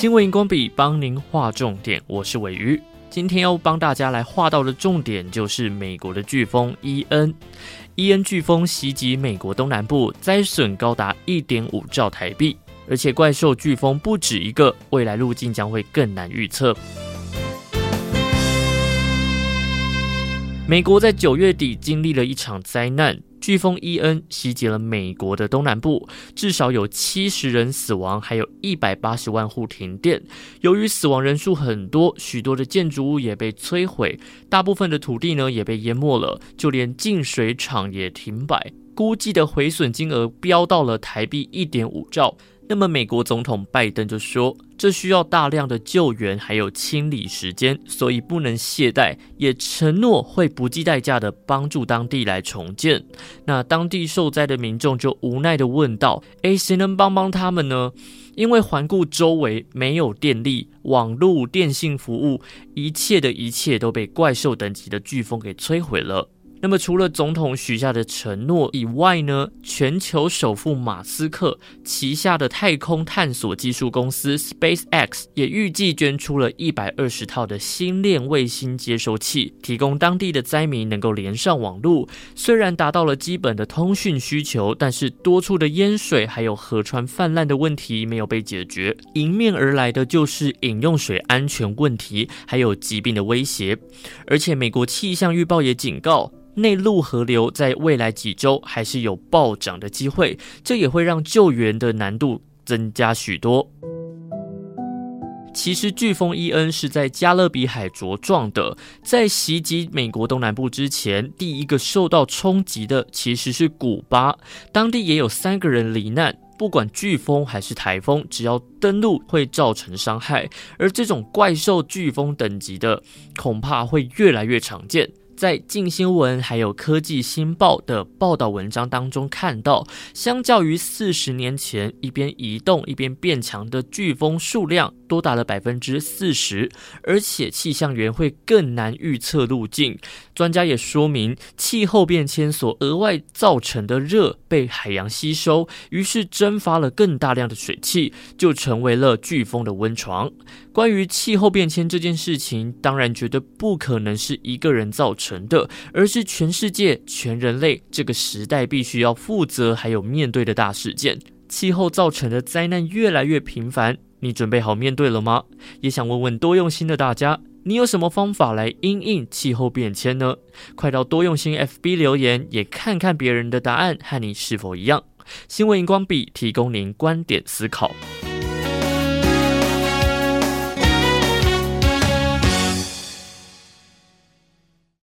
新闻荧光笔帮您画重点，我是伟鱼。今天要帮大家来画到的重点就是美国的飓风伊恩。伊恩飓风袭击美国东南部，灾损高达一点五兆台币，而且怪兽飓风不止一个，未来路径将会更难预测。美国在九月底经历了一场灾难。飓风伊恩袭击了美国的东南部，至少有七十人死亡，还有一百八十万户停电。由于死亡人数很多，许多的建筑物也被摧毁，大部分的土地呢也被淹没了，就连净水厂也停摆，估计的毁损金额飙到了台币一点五兆。那么，美国总统拜登就说，这需要大量的救援，还有清理时间，所以不能懈怠，也承诺会不计代价的帮助当地来重建。那当地受灾的民众就无奈的问道：“诶，谁能帮帮他们呢？因为环顾周围，没有电力、网络、电信服务，一切的一切都被怪兽等级的飓风给摧毁了。”那么，除了总统许下的承诺以外呢，全球首富马斯克旗下的太空探索技术公司 SpaceX 也预计捐出了一百二十套的星链卫星接收器，提供当地的灾民能够连上网络。虽然达到了基本的通讯需求，但是多处的淹水还有河川泛滥的问题没有被解决，迎面而来的就是饮用水安全问题，还有疾病的威胁。而且，美国气象预报也警告。内陆河流在未来几周还是有暴涨的机会，这也会让救援的难度增加许多。其实，飓风伊恩是在加勒比海茁壮的，在袭击美国东南部之前，第一个受到冲击的其实是古巴，当地也有三个人罹难。不管飓风还是台风，只要登陆会造成伤害，而这种怪兽飓风等级的，恐怕会越来越常见。在《镜新闻》还有《科技新报》的报道文章当中看到，相较于四十年前一边移动一边变强的飓风数量多达了百分之四十，而且气象员会更难预测路径。专家也说明，气候变迁所额外造成的热被海洋吸收，于是蒸发了更大量的水汽，就成为了飓风的温床。关于气候变迁这件事情，当然绝对不可能是一个人造成成的，而是全世界、全人类这个时代必须要负责还有面对的大事件。气候造成的灾难越来越频繁，你准备好面对了吗？也想问问多用心的大家，你有什么方法来因应气候变迁呢？快到多用心 FB 留言，也看看别人的答案和你是否一样。新闻荧光笔提供您观点思考。